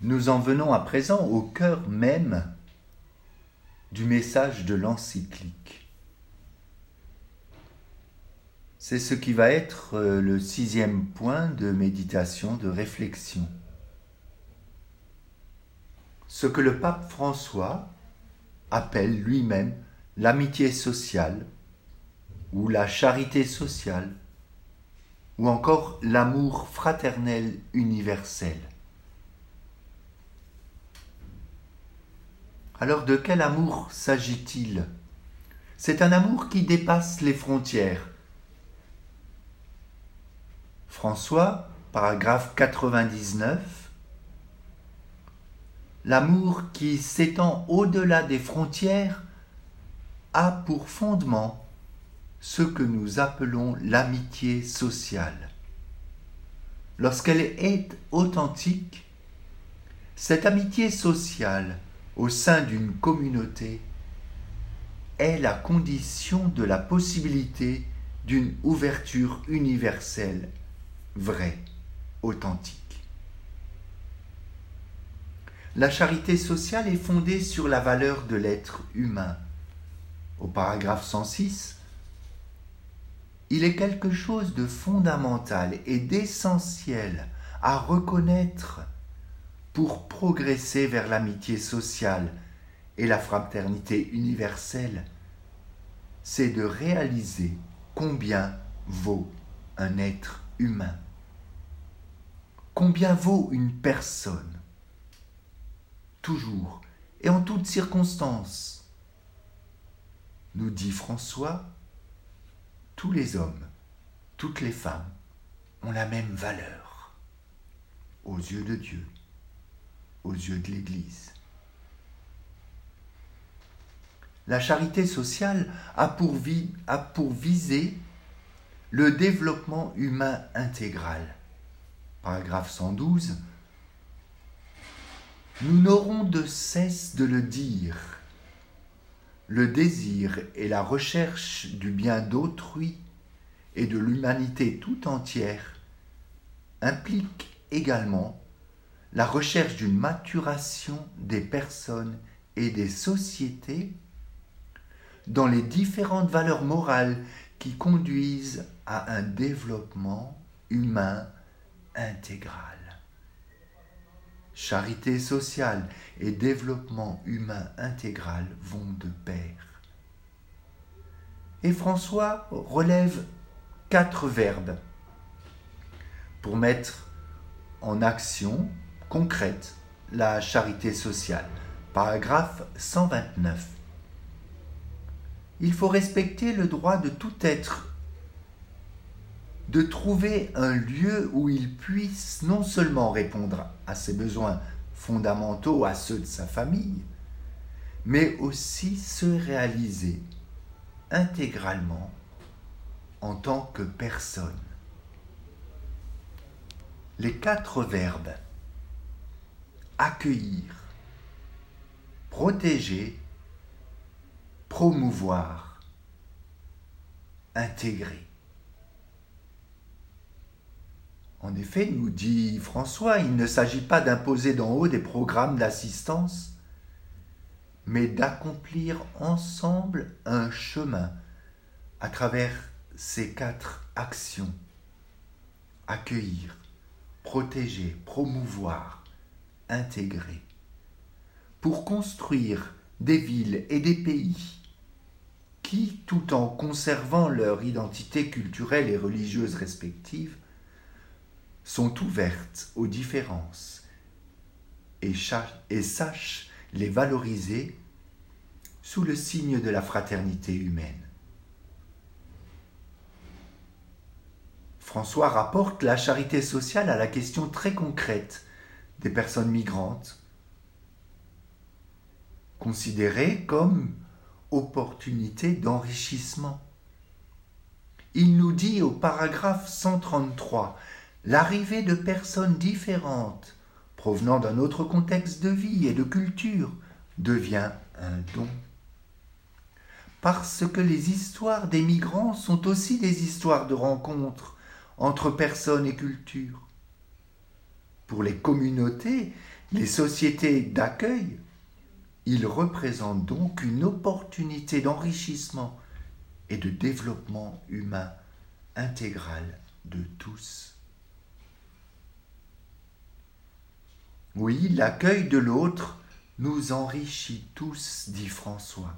Nous en venons à présent au cœur même du message de l'encyclique. C'est ce qui va être euh, le sixième point de méditation, de réflexion. Ce que le pape François appelle lui-même l'amitié sociale ou la charité sociale ou encore l'amour fraternel universel. Alors de quel amour s'agit-il? C'est un amour qui dépasse les frontières. François, paragraphe 99, L'amour qui s'étend au-delà des frontières a pour fondement ce que nous appelons l'amitié sociale. Lorsqu'elle est authentique, cette amitié sociale au sein d'une communauté est la condition de la possibilité d'une ouverture universelle, vraie, authentique. La charité sociale est fondée sur la valeur de l'être humain. Au paragraphe 106, il est quelque chose de fondamental et d'essentiel à reconnaître pour progresser vers l'amitié sociale et la fraternité universelle, c'est de réaliser combien vaut un être humain, combien vaut une personne, toujours et en toutes circonstances. Nous dit François, tous les hommes, toutes les femmes ont la même valeur. Aux yeux de Dieu yeux de l'Église. La charité sociale a pour, vie, a pour viser le développement humain intégral. Paragraphe 112. Nous n'aurons de cesse de le dire. Le désir et la recherche du bien d'autrui et de l'humanité tout entière impliquent également la recherche d'une maturation des personnes et des sociétés dans les différentes valeurs morales qui conduisent à un développement humain intégral. Charité sociale et développement humain intégral vont de pair. Et François relève quatre verbes pour mettre en action concrète la charité sociale. Paragraphe 129. Il faut respecter le droit de tout être de trouver un lieu où il puisse non seulement répondre à ses besoins fondamentaux, à ceux de sa famille, mais aussi se réaliser intégralement en tant que personne. Les quatre verbes accueillir, protéger, promouvoir, intégrer. En effet, nous dit François, il ne s'agit pas d'imposer d'en haut des programmes d'assistance, mais d'accomplir ensemble un chemin à travers ces quatre actions. Accueillir, protéger, promouvoir, intégrés pour construire des villes et des pays qui, tout en conservant leur identité culturelle et religieuse respective, sont ouvertes aux différences et, et sachent les valoriser sous le signe de la fraternité humaine. François rapporte la charité sociale à la question très concrète des personnes migrantes, considérées comme opportunité d'enrichissement. Il nous dit au paragraphe 133, l'arrivée de personnes différentes, provenant d'un autre contexte de vie et de culture, devient un don. Parce que les histoires des migrants sont aussi des histoires de rencontres entre personnes et cultures pour les communautés, Les sociétés d'accueil, ils représentent donc une opportunité d'enrichissement et de développement humain intégral de tous. Oui, l'accueil de l'autre nous enrichit tous, dit François.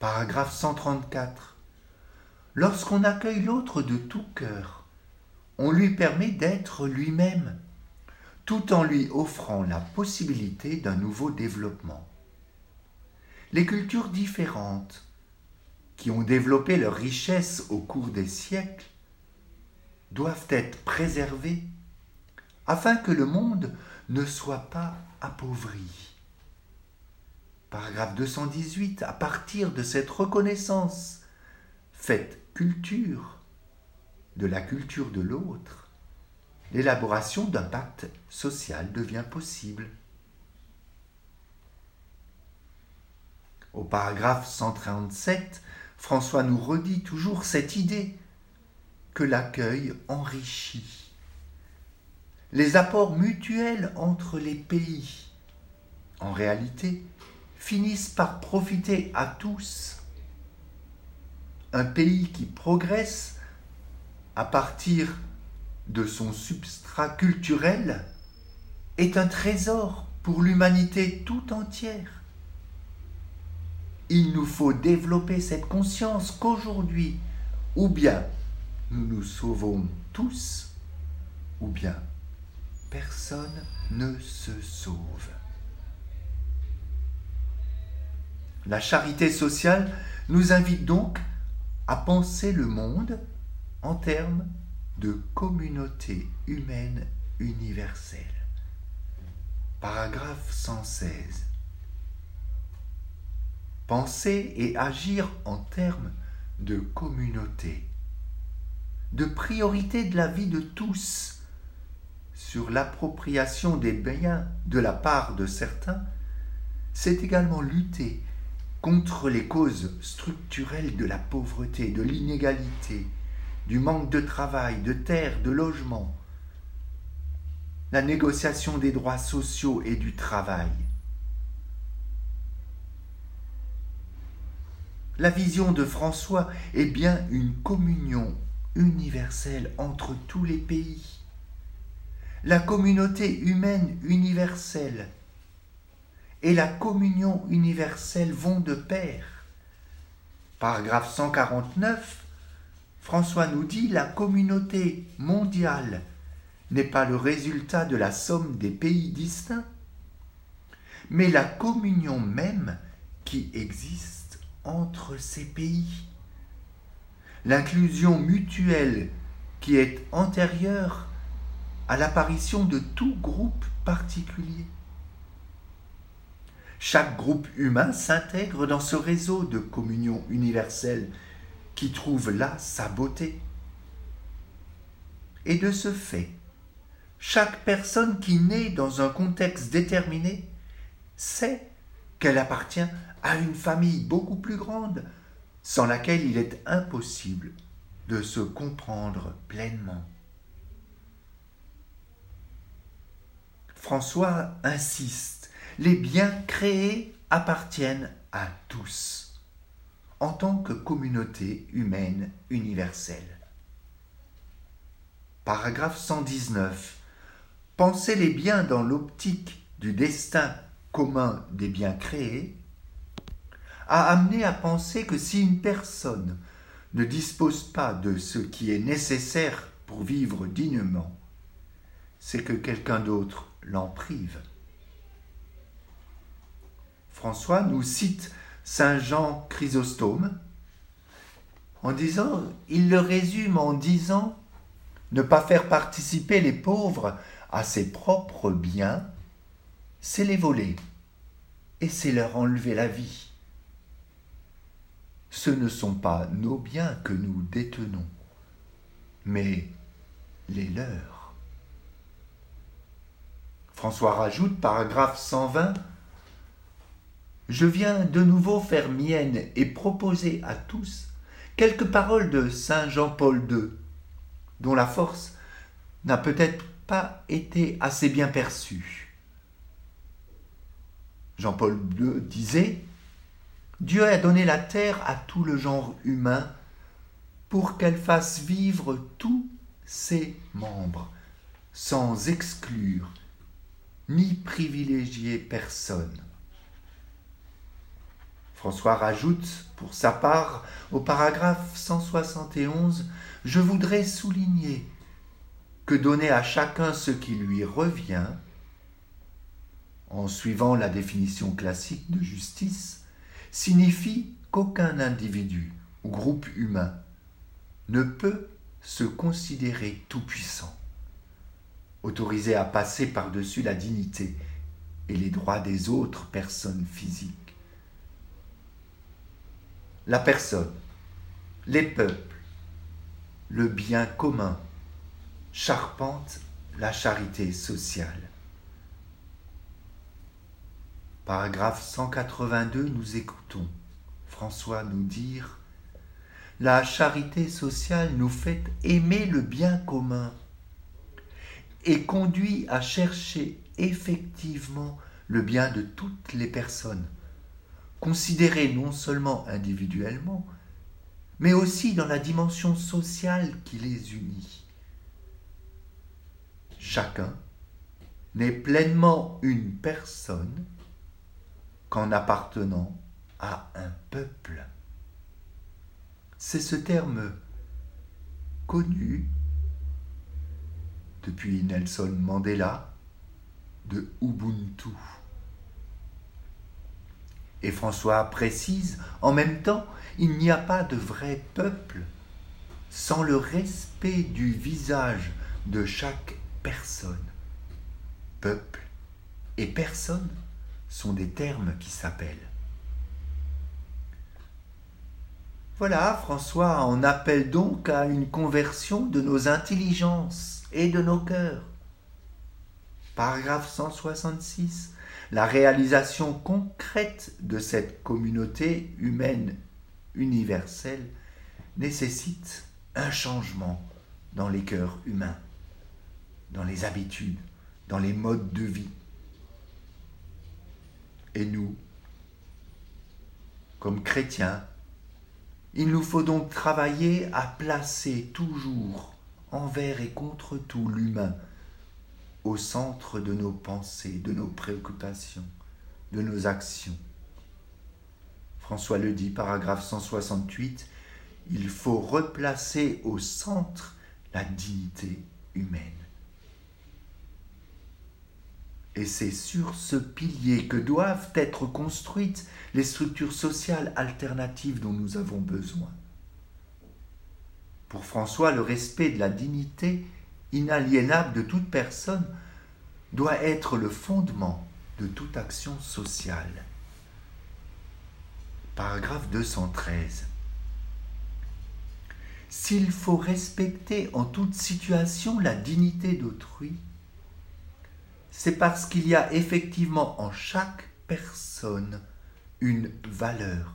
Paragraphe 134. Lorsqu'on accueille l'autre de tout cœur, on lui permet d'être lui-même, tout en lui offrant la possibilité d'un nouveau développement. Les cultures différentes, qui ont développé leur richesse au cours des siècles, doivent être préservées afin que le monde ne soit pas appauvri. Paragraphe 218. À partir de cette reconnaissance faite culture de la culture de l'autre, l'élaboration d'un pacte social devient possible. Au paragraphe 137, François nous redit toujours cette idée que l'accueil enrichit. Les apports mutuels entre les pays, en réalité, finissent par profiter à tous. Un pays qui progresse à partir de son substrat culturel est un trésor pour l'humanité tout entière. Il nous faut développer cette conscience qu'aujourd'hui, ou bien nous nous sauvons tous, ou bien personne ne se sauve. La charité sociale nous invite donc à penser le monde en termes de communauté humaine universelle. Paragraphe 116. Penser et agir en termes de communauté, de priorité de la vie de tous sur l'appropriation des biens de la part de certains, c'est également lutter contre les causes structurelles de la pauvreté, de l'inégalité, du manque de travail, de terre, de logement, la négociation des droits sociaux et du travail. La vision de François est bien une communion universelle entre tous les pays. La communauté humaine universelle et la communion universelle vont de pair. Paragraphe 149, François nous dit la communauté mondiale n'est pas le résultat de la somme des pays distincts, mais la communion même qui existe entre ces pays. L'inclusion mutuelle qui est antérieure à l'apparition de tout groupe particulier. Chaque groupe humain s'intègre dans ce réseau de communion universelle qui trouve là sa beauté. Et de ce fait, chaque personne qui naît dans un contexte déterminé sait qu'elle appartient à une famille beaucoup plus grande, sans laquelle il est impossible de se comprendre pleinement. François insiste les biens créés appartiennent à tous, en tant que communauté humaine universelle. Paragraphe 119. Penser les biens dans l'optique du destin commun des biens créés a amené à penser que si une personne ne dispose pas de ce qui est nécessaire pour vivre dignement, c'est que quelqu'un d'autre l'en prive. François nous cite Saint Jean Chrysostome en disant, il le résume en disant, ne pas faire participer les pauvres à ses propres biens, c'est les voler et c'est leur enlever la vie. Ce ne sont pas nos biens que nous détenons, mais les leurs. François rajoute, paragraphe 120, je viens de nouveau faire mienne et proposer à tous quelques paroles de Saint Jean-Paul II, dont la force n'a peut-être pas été assez bien perçue. Jean-Paul II disait Dieu a donné la terre à tout le genre humain pour qu'elle fasse vivre tous ses membres, sans exclure ni privilégier personne. François rajoute, pour sa part, au paragraphe 171, Je voudrais souligner que donner à chacun ce qui lui revient, en suivant la définition classique de justice, signifie qu'aucun individu ou groupe humain ne peut se considérer tout-puissant, autorisé à passer par-dessus la dignité et les droits des autres personnes physiques. La personne, les peuples, le bien commun charpente la charité sociale. Paragraphe 182, nous écoutons François nous dire La charité sociale nous fait aimer le bien commun et conduit à chercher effectivement le bien de toutes les personnes, considérées non seulement individuellement, mais aussi dans la dimension sociale qui les unit. Chacun n'est pleinement une personne qu'en appartenant à un peuple. C'est ce terme connu depuis Nelson Mandela de Ubuntu. Et François précise, en même temps, il n'y a pas de vrai peuple sans le respect du visage de chaque personne. Peuple et personne sont des termes qui s'appellent. Voilà, François en appelle donc à une conversion de nos intelligences et de nos cœurs. Paragraphe 166. La réalisation concrète de cette communauté humaine universelle nécessite un changement dans les cœurs humains, dans les habitudes, dans les modes de vie. Et nous, comme chrétiens, il nous faut donc travailler à placer toujours, envers et contre tout, l'humain au centre de nos pensées, de nos préoccupations, de nos actions. François le dit, paragraphe 168, il faut replacer au centre la dignité humaine. Et c'est sur ce pilier que doivent être construites les structures sociales alternatives dont nous avons besoin. Pour François, le respect de la dignité inaliénable de toute personne doit être le fondement de toute action sociale. Paragraphe 213. S'il faut respecter en toute situation la dignité d'autrui, c'est parce qu'il y a effectivement en chaque personne une valeur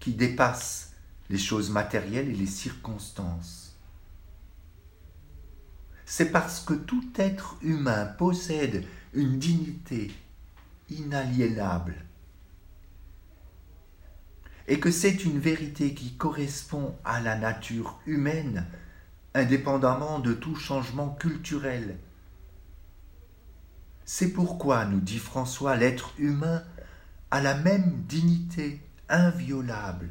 qui dépasse les choses matérielles et les circonstances. C'est parce que tout être humain possède une dignité inaliénable et que c'est une vérité qui correspond à la nature humaine, indépendamment de tout changement culturel, c'est pourquoi, nous dit François, l'être humain a la même dignité inviolable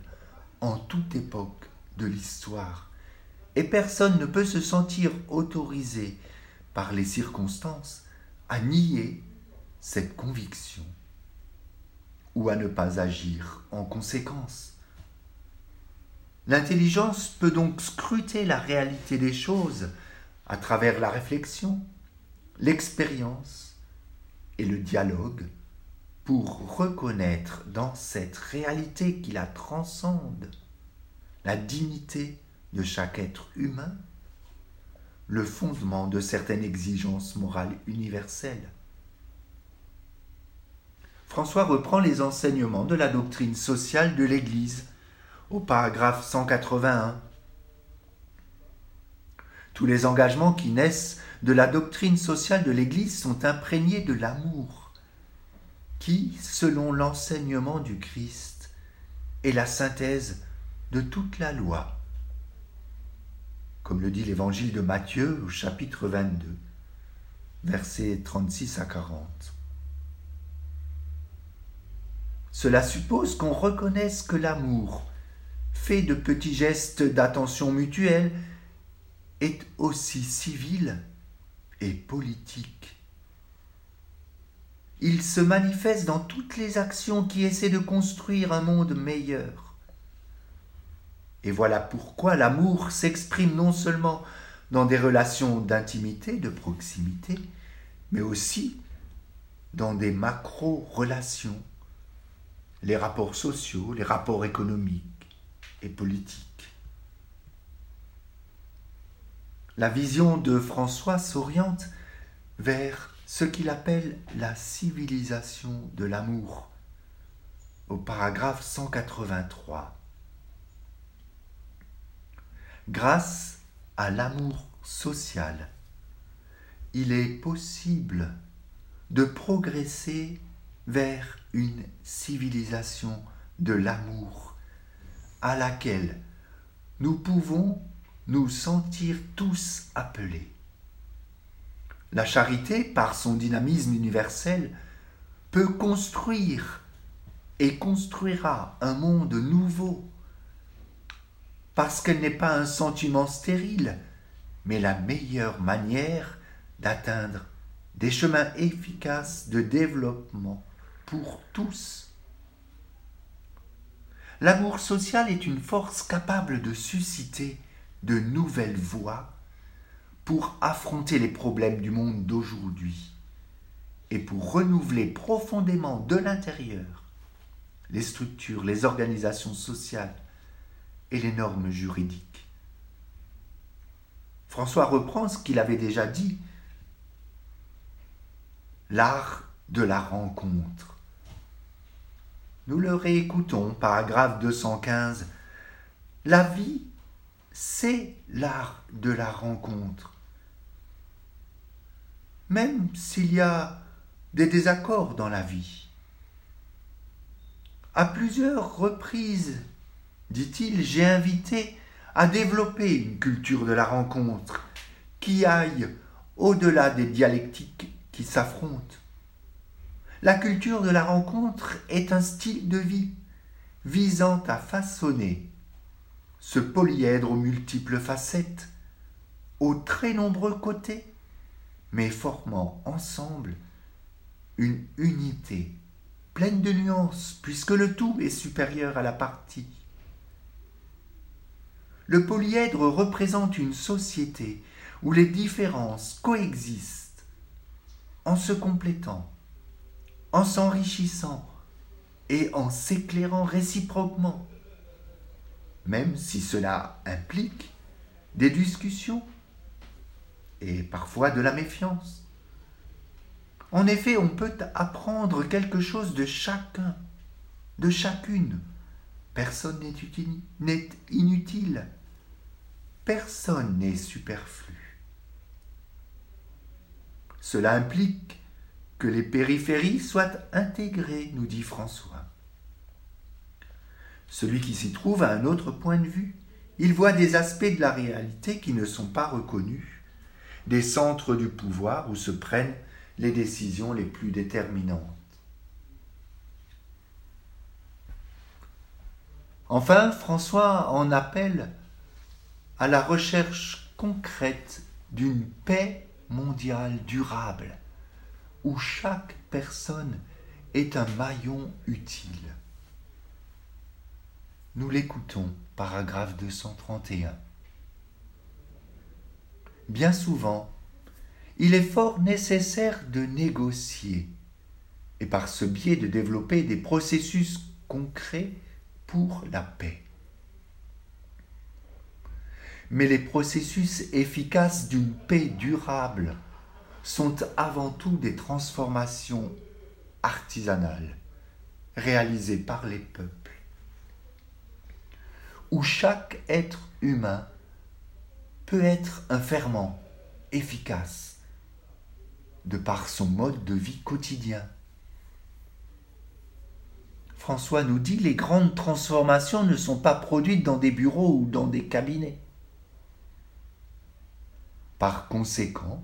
en toute époque de l'histoire, et personne ne peut se sentir autorisé par les circonstances à nier cette conviction ou à ne pas agir en conséquence. L'intelligence peut donc scruter la réalité des choses à travers la réflexion, l'expérience, et le dialogue pour reconnaître dans cette réalité qui la transcende la dignité de chaque être humain, le fondement de certaines exigences morales universelles. François reprend les enseignements de la doctrine sociale de l'Église au paragraphe 181. Tous les engagements qui naissent de la doctrine sociale de l'Église sont imprégnés de l'amour qui, selon l'enseignement du Christ, est la synthèse de toute la loi, comme le dit l'évangile de Matthieu au chapitre 22, versets 36 à 40. Cela suppose qu'on reconnaisse que l'amour, fait de petits gestes d'attention mutuelle, est aussi civil et politique. Il se manifeste dans toutes les actions qui essaient de construire un monde meilleur. Et voilà pourquoi l'amour s'exprime non seulement dans des relations d'intimité, de proximité, mais aussi dans des macro-relations les rapports sociaux, les rapports économiques et politiques. La vision de François s'oriente vers ce qu'il appelle la civilisation de l'amour au paragraphe 183. Grâce à l'amour social, il est possible de progresser vers une civilisation de l'amour à laquelle nous pouvons nous sentir tous appelés. La charité, par son dynamisme universel, peut construire et construira un monde nouveau, parce qu'elle n'est pas un sentiment stérile, mais la meilleure manière d'atteindre des chemins efficaces de développement pour tous. L'amour social est une force capable de susciter de nouvelles voies pour affronter les problèmes du monde d'aujourd'hui et pour renouveler profondément de l'intérieur les structures, les organisations sociales et les normes juridiques. François reprend ce qu'il avait déjà dit, l'art de la rencontre. Nous le réécoutons, paragraphe 215. La vie, c'est l'art de la rencontre. Même s'il y a des désaccords dans la vie. À plusieurs reprises, dit-il, j'ai invité à développer une culture de la rencontre qui aille au-delà des dialectiques qui s'affrontent. La culture de la rencontre est un style de vie visant à façonner ce polyèdre aux multiples facettes, aux très nombreux côtés, mais formant ensemble une unité pleine de nuances, puisque le tout est supérieur à la partie. Le polyèdre représente une société où les différences coexistent en se complétant en s'enrichissant et en s'éclairant réciproquement, même si cela implique des discussions et parfois de la méfiance. En effet, on peut apprendre quelque chose de chacun, de chacune. Personne n'est inutile. Personne n'est superflu. Cela implique que les périphéries soient intégrées, nous dit François. Celui qui s'y trouve a un autre point de vue. Il voit des aspects de la réalité qui ne sont pas reconnus, des centres du pouvoir où se prennent les décisions les plus déterminantes. Enfin, François en appelle à la recherche concrète d'une paix mondiale durable où chaque personne est un maillon utile. Nous l'écoutons, paragraphe 231. Bien souvent, il est fort nécessaire de négocier et par ce biais de développer des processus concrets pour la paix. Mais les processus efficaces d'une paix durable sont avant tout des transformations artisanales réalisées par les peuples, où chaque être humain peut être un ferment efficace de par son mode de vie quotidien. François nous dit les grandes transformations ne sont pas produites dans des bureaux ou dans des cabinets. Par conséquent,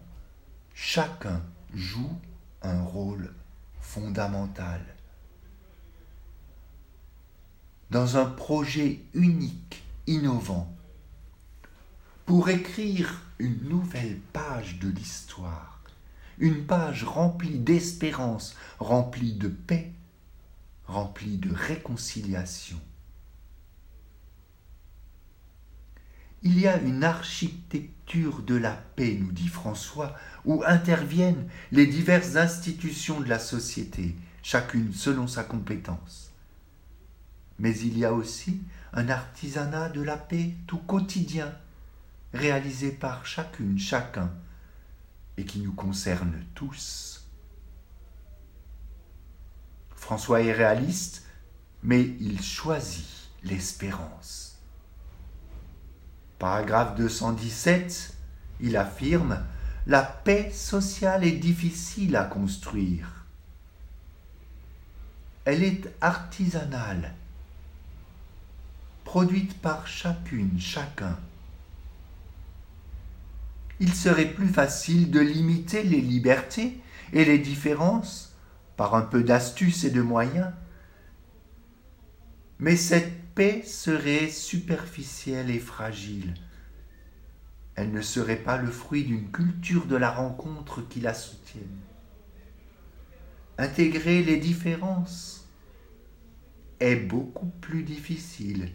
chacun joue un rôle fondamental. Dans un projet unique, innovant, pour écrire une nouvelle page de l'histoire, une page remplie d'espérance, remplie de paix, remplie de réconciliation. Il y a une architecture de la paix, nous dit François, où interviennent les diverses institutions de la société, chacune selon sa compétence. Mais il y a aussi un artisanat de la paix tout quotidien, réalisé par chacune, chacun, et qui nous concerne tous. François est réaliste, mais il choisit l'espérance. Paragraphe 217, il affirme La paix sociale est difficile à construire. Elle est artisanale, produite par chacune, chacun il serait plus facile de limiter les libertés et les différences par un peu d'astuce et de moyens. Mais cette paix serait superficielle et fragile. Elle ne serait pas le fruit d'une culture de la rencontre qui la soutienne. Intégrer les différences est beaucoup plus difficile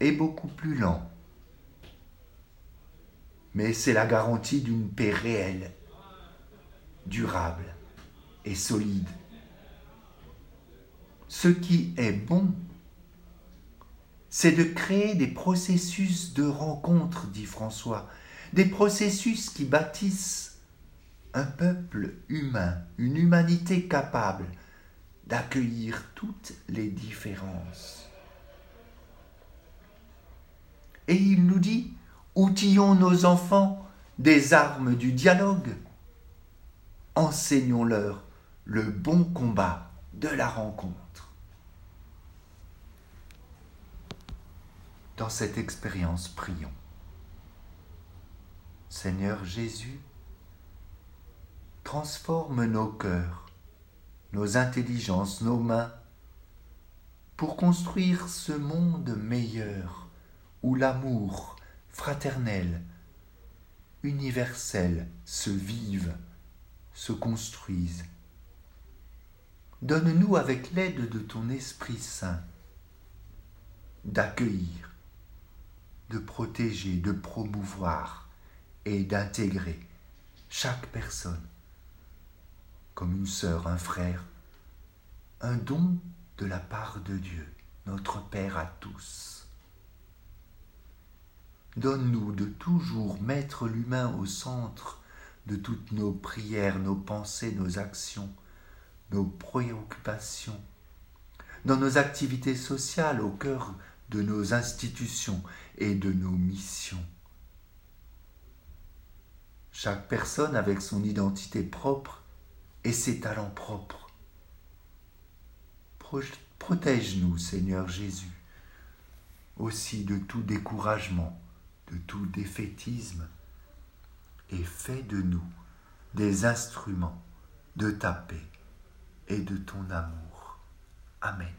et beaucoup plus lent mais c'est la garantie d'une paix réelle, durable et solide. Ce qui est bon, c'est de créer des processus de rencontre, dit François, des processus qui bâtissent un peuple humain, une humanité capable d'accueillir toutes les différences. Et il nous dit, Outillons nos enfants des armes du dialogue. Enseignons-leur le bon combat de la rencontre. Dans cette expérience, prions. Seigneur Jésus, transforme nos cœurs, nos intelligences, nos mains, pour construire ce monde meilleur où l'amour fraternelle, universelle, se vivent, se construisent. Donne-nous avec l'aide de ton Esprit Saint d'accueillir, de protéger, de promouvoir et d'intégrer chaque personne comme une sœur, un frère, un don de la part de Dieu, notre Père à tous. Donne-nous de toujours mettre l'humain au centre de toutes nos prières, nos pensées, nos actions, nos préoccupations, dans nos activités sociales, au cœur de nos institutions et de nos missions. Chaque personne avec son identité propre et ses talents propres. Protège-nous, Seigneur Jésus, aussi de tout découragement, de tout défaitisme et fais de nous des instruments de ta paix et de ton amour. Amen.